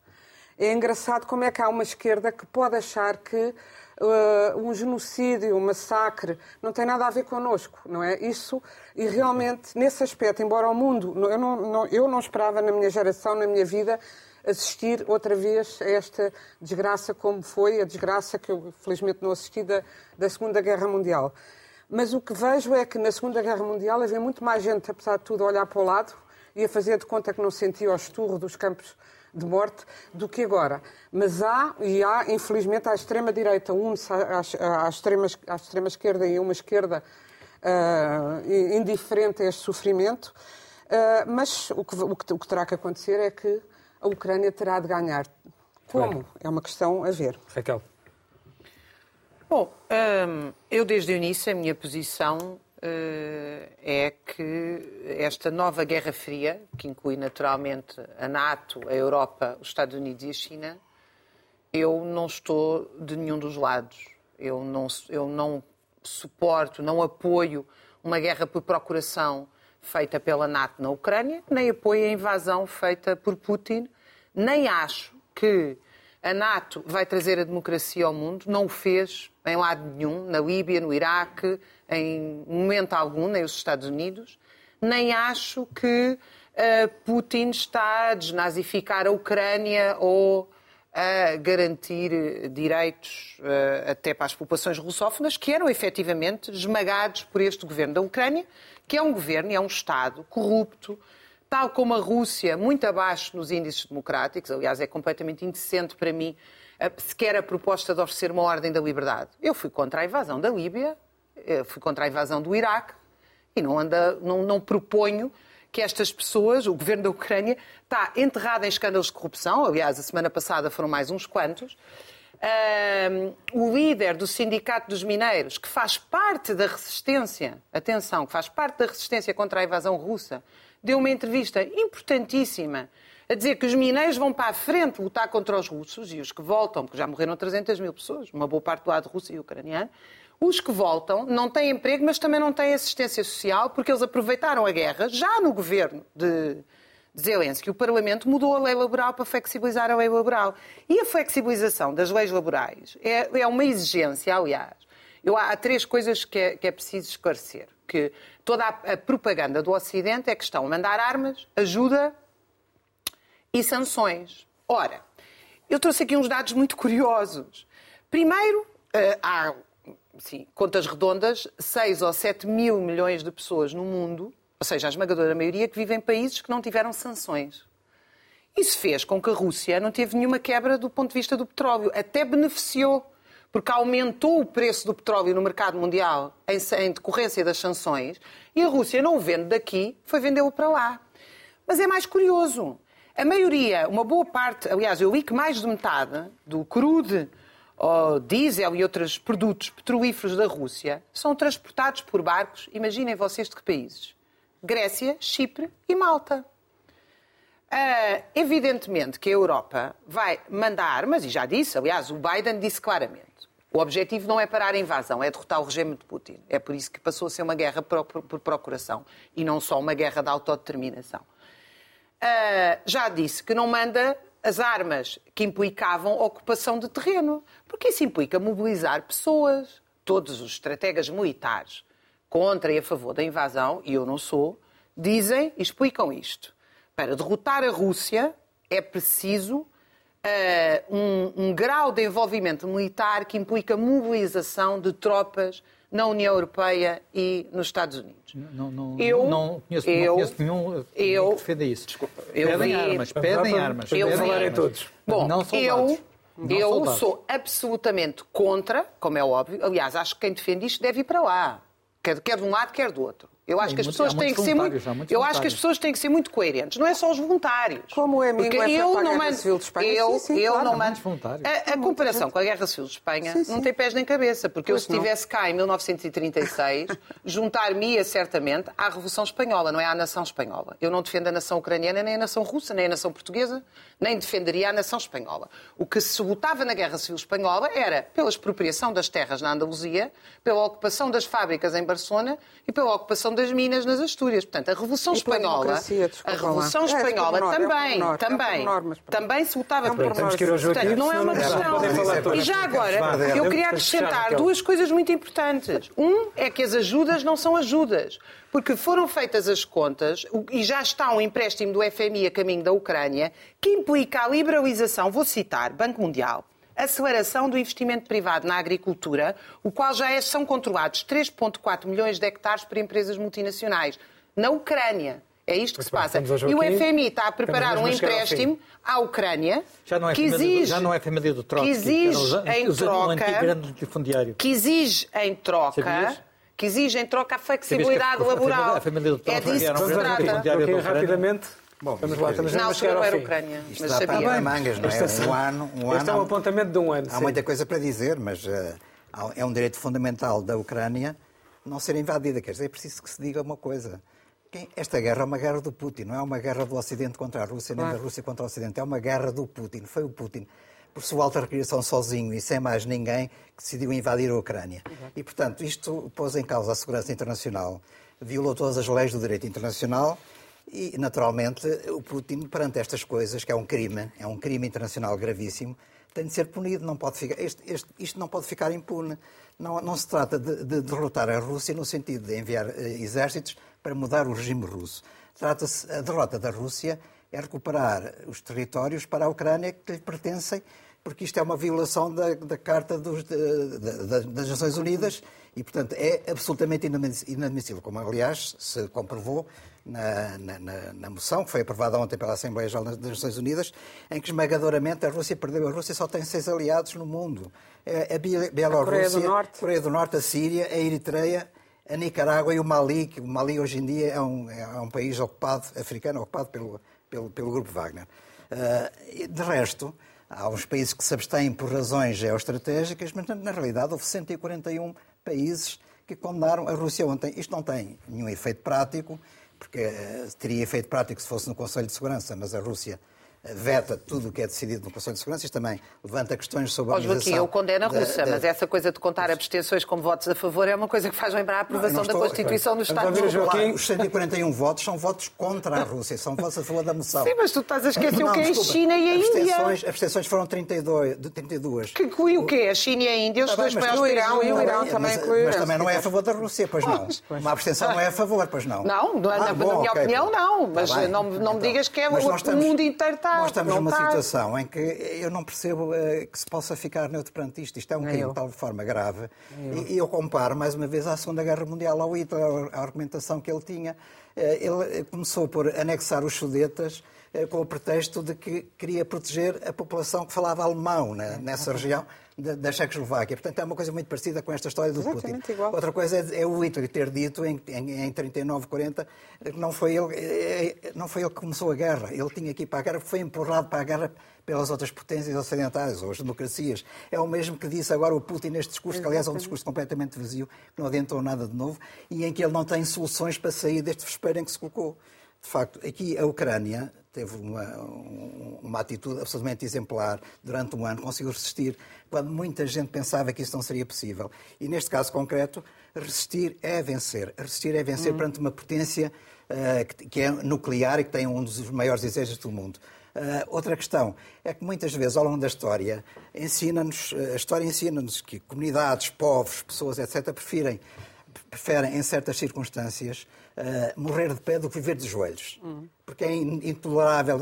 É engraçado como é que há uma esquerda que pode achar que uh, um genocídio, um massacre, não tem nada a ver connosco, não é? Isso, e realmente, nesse aspecto, embora o mundo, eu não, não, eu não esperava na minha geração, na minha vida, assistir outra vez a esta desgraça como foi a desgraça que eu felizmente não assisti da, da Segunda Guerra Mundial. Mas o que vejo é que na Segunda Guerra Mundial havia muito mais gente, apesar de tudo, a olhar para o lado e a fazer de conta que não sentia o esturro dos campos de morte do que agora. Mas há, e há, infelizmente, à extrema-direita, une-se à, à, extrema, à extrema-esquerda e uma esquerda uh, indiferente a este sofrimento. Uh, mas o que, o, que, o que terá que acontecer é que a Ucrânia terá de ganhar. Como? É uma questão a ver. Raquel. Bom, hum, eu desde o início a minha posição eh, é que esta nova Guerra Fria, que inclui naturalmente a NATO, a Europa, os Estados Unidos e a China, eu não estou de nenhum dos lados. Eu não, eu não suporto, não apoio uma guerra por procuração feita pela NATO na Ucrânia, nem apoio a invasão feita por Putin, nem acho que a NATO vai trazer a democracia ao mundo, não o fez em lado nenhum, na Líbia, no Iraque, em momento algum, nem os Estados Unidos, nem acho que uh, Putin está a desnazificar a Ucrânia ou a garantir direitos uh, até para as populações russófonas que eram efetivamente esmagados por este governo da Ucrânia, que é um governo e é um Estado corrupto, tal como a Rússia, muito abaixo nos índices democráticos. Aliás, é completamente indecente para mim sequer a proposta de oferecer uma ordem da liberdade. Eu fui contra a invasão da Líbia, fui contra a invasão do Iraque e não, anda, não, não proponho que estas pessoas, o governo da Ucrânia, está enterrado em escândalos de corrupção. Aliás, a semana passada foram mais uns quantos. Um, o líder do Sindicato dos Mineiros, que faz parte da resistência, atenção, que faz parte da resistência contra a invasão russa, deu uma entrevista importantíssima a dizer que os mineiros vão para a frente lutar contra os russos e os que voltam, porque já morreram 300 mil pessoas, uma boa parte do lado russo e ucraniano, os que voltam não têm emprego, mas também não têm assistência social, porque eles aproveitaram a guerra, já no governo de, Zelensky, o Parlamento mudou a lei laboral para flexibilizar a lei laboral. E a flexibilização das leis laborais é, é uma exigência, aliás. Eu, há três coisas que é, que é preciso esclarecer. Que toda a, a propaganda do Ocidente é que estão a mandar armas, ajuda e sanções. Ora, eu trouxe aqui uns dados muito curiosos. Primeiro, eh, há, sim, contas redondas, 6 ou 7 mil milhões de pessoas no mundo, ou seja, a esmagadora maioria, que vivem em países que não tiveram sanções. Isso fez com que a Rússia não teve nenhuma quebra do ponto de vista do petróleo, até beneficiou, porque aumentou o preço do petróleo no mercado mundial em, em decorrência das sanções, e a Rússia não o vende daqui, foi vendê-lo para lá. Mas é mais curioso. A maioria, uma boa parte, aliás, eu li que mais de metade do crude, ou diesel e outros produtos petrolíferos da Rússia são transportados por barcos, imaginem vocês de que países? Grécia, Chipre e Malta. Uh, evidentemente que a Europa vai mandar armas, e já disse, aliás, o Biden disse claramente. O objetivo não é parar a invasão, é derrotar o regime de Putin. É por isso que passou a ser uma guerra por, por procuração e não só uma guerra de autodeterminação uh, já disse que não manda as armas que implicavam ocupação de terreno, porque isso implica mobilizar pessoas. Todos os estrategas militares contra e a favor da invasão, e eu não sou, dizem e explicam isto. Para derrotar a Rússia é preciso uh, um, um grau de envolvimento militar que implica mobilização de tropas na União Europeia e nos Estados Unidos. Não, não, eu, não, conheço, eu, não conheço nenhum eu, que defenda isso. Desculpa, pedem vi, armas, pedem armas. Eu pedem armas. todos. Bom, não eu, não eu sou absolutamente contra, como é óbvio. Aliás, acho que quem defende isto deve ir para lá. Quer, quer de um lado, quer do outro. Eu acho que as pessoas têm que ser muito, eu acho que as pessoas têm que ser muito coerentes. Não é só os voluntários. Como é amigo eu não mando, Civil de Espanha, eu, sim, sim, eu claro. não mando. A, a comparação com a Guerra Civil de Espanha sim, não tem pés nem cabeça, porque pois eu se estivesse cá em 1936, juntar-me-ia certamente à Revolução Espanhola, não é à nação espanhola. Eu não defendo a nação ucraniana, nem a nação russa, nem a nação portuguesa, nem defenderia a nação espanhola. O que se votava na Guerra Civil Espanhola era pela expropriação das terras na Andaluzia, pela ocupação das fábricas em Barcelona e pela ocupação das minas nas Astúrias. Portanto, a Revolução Espanhola, a Revolução lá. Espanhola é, também, é também, é também se votava por ao Portanto, não é uma questão. E já agora, eu queria acrescentar duas coisas muito importantes. Um é que as ajudas não são ajudas porque foram feitas as contas e já está um empréstimo do FMI a caminho da Ucrânia que implica a liberalização, vou citar, Banco Mundial, aceleração do investimento privado na agricultura, o qual já é, são controlados 3,4 milhões de hectares por empresas multinacionais. Na Ucrânia. É isto que se passa. E o FMI está a preparar um empréstimo à Ucrânia já não é que exige, do, já não é família do Trotsky, que exige em troca, que exige em troca que exige em troca a flexibilidade a, laboral. A família do é disso que se trata. rapidamente. Bom, vamos lá, estamos a chegar ao fim. Ucrânia, Isto mas está sabia. para mangas, não é? Um ano, um este ano, é um apontamento de um ano. Há sim. muita coisa para dizer, mas uh, é um direito fundamental da Ucrânia não ser invadida. Quer dizer, é preciso que se diga uma coisa. Esta guerra é uma guerra do Putin, não é uma guerra do Ocidente contra a Rússia, nem da Rússia contra o Ocidente. É uma guerra do Putin. Foi o Putin, por sua alta recriação sozinho e sem mais ninguém, que decidiu invadir a Ucrânia. E, portanto, isto pôs em causa a segurança internacional, violou todas as leis do direito internacional e, naturalmente, o Putin, perante estas coisas, que é um crime, é um crime internacional gravíssimo, tem de ser punido. Não pode ficar, este, este, isto não pode ficar impune. Não, não se trata de, de, derrotar a Rússia no sentido de enviar uh, exércitos para mudar o regime russo. Trata-se, a derrota da Rússia é recuperar os territórios para a Ucrânia que lhe pertencem, porque isto é uma violação da, da Carta dos, de, de, das Nações Unidas e, portanto, é absolutamente inadmissível, como, aliás, se comprovou na, na, na, moção que foi aprovada ontem pela Assembleia Geral das Nações Unidas, em que esmagadoramente a Rússia perdeu. A Rússia só tem seis aliados no mundo. É a Bielorrússia, a Coreia do Norte, Coreia do Norte a Síria, a Eritreia, a Nicarágua e o Mali, que o Mali hoje em dia é um, é um país ocupado, africano, ocupado pelo, pelo, pelo grupo Wagner. Uh, de resto, há uns países que se abstêm por razões geoestratégicas, mas na realidade houve 141 países que condenaram a Rússia ontem. Isto não tem nenhum efeito prático, porque uh, teria efeito prático se fosse no Conselho de Segurança, mas a Rússia veta tudo o que é decidido no Conselho de Segurança. Isto também levanta questões sobre a organização... Joaquim, eu condeno a Rússia, da... mas essa coisa de contar abstenções como votos a favor é uma coisa que faz lembrar a aprovação estou... da Constituição no Estado de Joaquim... Os 141 votos são votos contra a Rússia, são votos a favor da moção. Sim, mas tu estás a esquecer não, o que é a China e a Índia. As abstenções foram 32. De 32. Que inclui o quê? A China e a Índia, os tá dois maiores países Irão, e o Irão também mas, mas também não é a favor da Rússia, pois não. Uma abstenção não é a favor, pois não. Não, na, minha opinião não, mas não, me digas que é o mundo inteiro está. Nós estamos numa situação em que eu não percebo uh, que se possa ficar neutro perante isto. Isto é um crime de tal forma grave. Eu. E eu comparo, mais uma vez, à Segunda Guerra Mundial, ao Hitler, a argumentação que ele tinha. Uh, ele começou por anexar os Sudetas uh, com o pretexto de que queria proteger a população que falava alemão né, nessa região da, da Checoslováquia. Portanto, é uma coisa muito parecida com esta história do Exatamente Putin. Igual. Outra coisa é, é o Hitler ter dito em, em, em 39, 40, que não foi, ele, é, é, não foi ele que começou a guerra. Ele tinha que ir para a guerra, foi empurrado para a guerra pelas outras potências ocidentais ou as democracias. É o mesmo que disse agora o Putin neste discurso, que aliás é um discurso completamente vazio, que não adiantou nada de novo, e em que ele não tem soluções para sair deste vespeiro em que se colocou. De facto, aqui a Ucrânia teve uma, uma atitude absolutamente exemplar durante um ano, conseguiu resistir quando muita gente pensava que isso não seria possível. E neste caso concreto, resistir é vencer. Resistir é vencer uhum. perante uma potência uh, que, que, é nuclear e que tem um dos maiores desejos do mundo. Uh, outra questão é que muitas vezes ao longo da história ensina-nos, a história ensina-nos que comunidades, povos, pessoas, etc., preferem, preferem em certas circunstâncias uh, morrer de pé do que viver de joelhos. Uhum. Porque é intolerável.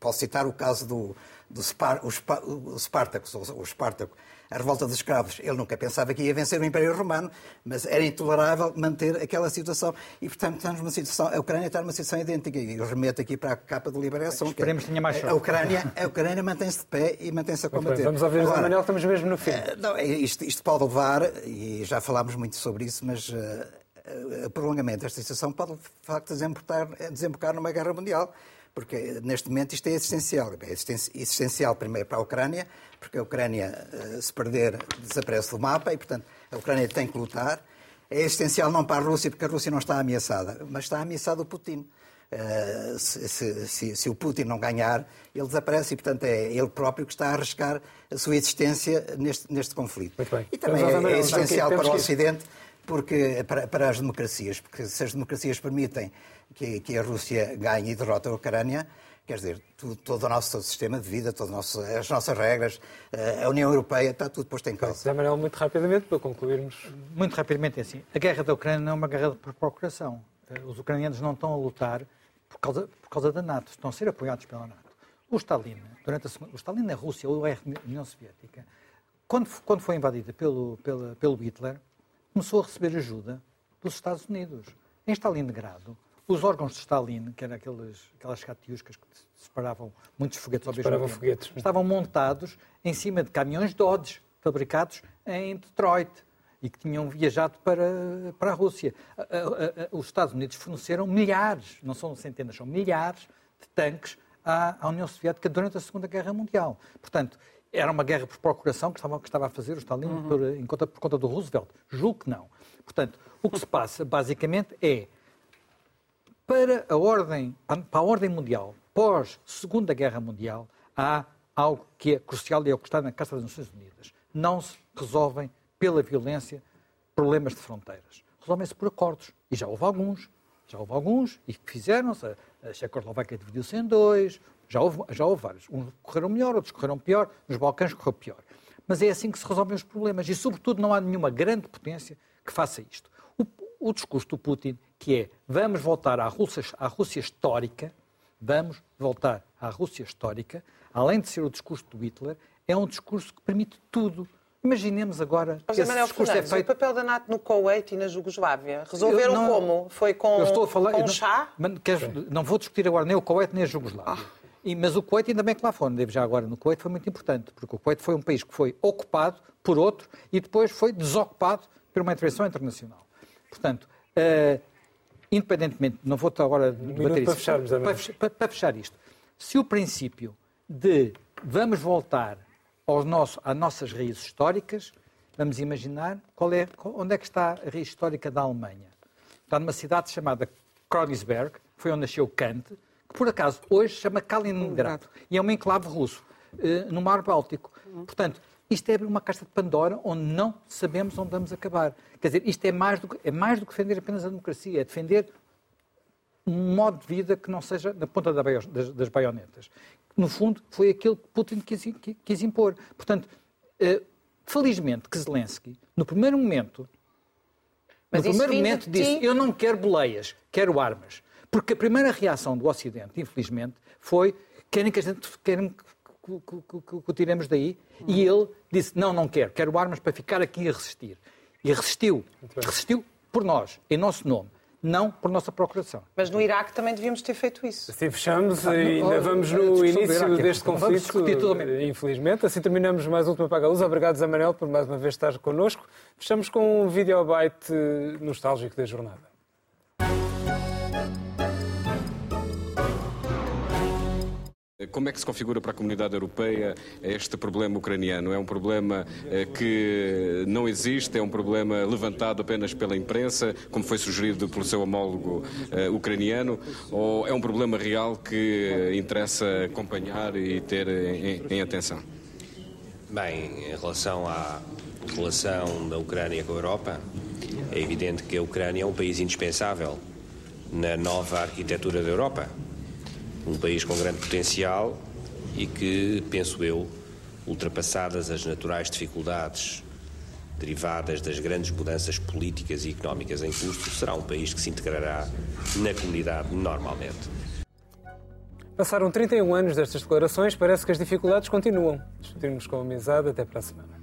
Posso citar o caso do, do Spar, o, Spar, o Spartacus, o Espartaco, a revolta dos escravos. Ele nunca pensava que ia vencer o Império Romano, mas era intolerável manter aquela situação. E, portanto, estamos numa situação, a Ucrânia está numa situação idêntica. E eu remeto aqui para a capa de liberação. Esperemos que tenha mais a Ucrânia, a Ucrânia mantém-se de pé e mantém-se a combater. Vamos ouvir o Manuel, estamos mesmo no fim. Não, é, isto, isto, pode levar, e já falámos muito sobre isso, mas uh, o prolongamento desta situação pode, de facto, desembocar, desembocar numa guerra mundial porque neste momento isto é essencial. É essencial primeiro para a Ucrânia, porque a Ucrânia, eh, se perder, desaparece do mapa e, portanto, a Ucrânia tem que lutar. É essencial não para a Rússia, porque a Rússia não está ameaçada, mas está ameaçado o Putin. Uh, se, se, se, se, o Putin não ganhar, ele desaparece e, portanto, é ele próprio que está a arriscar a sua existência neste, neste conflito. E também é, é essencial para o Ocidente, porque, para, para as democracias, porque se as democracias permitem que, que a Rússia ganhe e derrota a Ucrânia, quer dizer, tudo, todo o nosso sistema de vida, todas as nossas regras, eh, a União Europeia, está tudo posto em causa. José Manuel, muito rapidamente, para concluirmos. Muito rapidamente, é assim. A guerra da Ucrânia não é uma guerra por procuração. Eh, os ucranianos não estão a lutar por causa, por causa da NATO, estão a ser apoiados pela NATO. O Stalin, durante a segunda, o Stalin na Rússia ou a União Soviética, quando, quando foi invadida pelo, pelo, pelo Hitler, começou a receber ajuda dos Estados Unidos. Em Stalingrado, os órgãos de Stalin, que eram aqueles, aquelas catiuscas que separavam muitos foguetes ao mesmo foguetes. estavam montados em cima de caminhões Dodge, fabricados em Detroit e que tinham viajado para, para a Rússia. Os Estados Unidos forneceram milhares, não são centenas, são milhares de tanques à, à União Soviética durante a Segunda Guerra Mundial. Portanto, era uma guerra por procuração que estava, que estava a fazer o Stalin uhum. por, conta, por conta do Roosevelt. Julgo que não. Portanto, o que se passa, basicamente, é para a ordem, para a ordem mundial, pós Segunda Guerra Mundial, há algo que é crucial e é o que está na Carta das Nações Unidas. Não se resolvem pela violência problemas de fronteiras. Resolvem-se por acordos. E já houve alguns. Já houve alguns e fizeram-se. A Checoslováquia dividiu-se em dois. Já houve, já houve vários. Uns correram melhor, outros correram pior. Nos Balcãs correu pior. Mas é assim que se resolvem os problemas. E, sobretudo, não há nenhuma grande potência que faça isto. O, o discurso do Putin que é vamos voltar à Rússia, à Rússia histórica, vamos voltar à Rússia histórica, além de ser o discurso do Hitler, é um discurso que permite tudo. Imaginemos agora Mas, esse Manuel discurso é Fernandes, é feito... o papel da NATO no Kuwait e na Jugoslávia, resolveram não, como? Foi com, eu estou a falar, com chá? Não, não vou discutir agora nem o Kuwait nem a Jugoslávia. Ah. E, mas o Kuwait, ainda bem que lá foram, devo já agora no Kuwait, foi muito importante, porque o Kuwait foi um país que foi ocupado por outro e depois foi desocupado por uma intervenção internacional. Portanto, uh, independentemente, não vou agora debater para Fecharmos, para, para, para, fechar isto, se o princípio de vamos voltar aos nosso, às nossas raízes históricas, vamos imaginar qual é, onde é que está a raiz histórica da Alemanha. Está numa cidade chamada Königsberg, foi onde nasceu Kant, que por acaso hoje se chama Kaliningrado. E é um enclave russo, eh, no Mar Báltico. Portanto, isto é abrir uma caixa de Pandora onde não sabemos onde vamos acabar. Quer dizer, isto é mais do que, é mais do que defender apenas a democracia, é defender um modo de vida que não seja na ponta das, baionetas. No fundo, foi aquilo que Putin quis, quis impor. Portanto, eh, felizmente que Zelensky, no primeiro momento, Mas no primeiro momento disse, eu não quero boleias, quero armas. Porque a primeira reação do Ocidente, infelizmente, foi querem que a gente querem que, que, que, que o tiremos daí. Uhum. E ele disse, não, não quero, quero armas para ficar aqui a resistir. E resistiu. Resistiu por nós, em nosso nome não por nossa procuração. Mas no Iraque também devíamos ter feito isso. Assim fechamos ah, e ainda vamos no início deste conflito, infelizmente. Assim terminamos mais uma última Paga Luz. Obrigado, Zé Manuel, por mais uma vez estar connosco. Fechamos com um videobite nostálgico da jornada. Como é que se configura para a comunidade europeia este problema ucraniano? É um problema eh, que não existe, é um problema levantado apenas pela imprensa, como foi sugerido pelo seu homólogo eh, ucraniano, ou é um problema real que interessa acompanhar e ter em, em atenção? Bem, em relação à relação da Ucrânia com a Europa, é evidente que a Ucrânia é um país indispensável na nova arquitetura da Europa um país com grande potencial e que, penso eu, ultrapassadas as naturais dificuldades derivadas das grandes mudanças políticas e económicas em curso, será um país que se integrará na comunidade normalmente. Passaram 31 anos destas declarações, parece que as dificuldades continuam. Discutimos com a amizade. Até para a semana.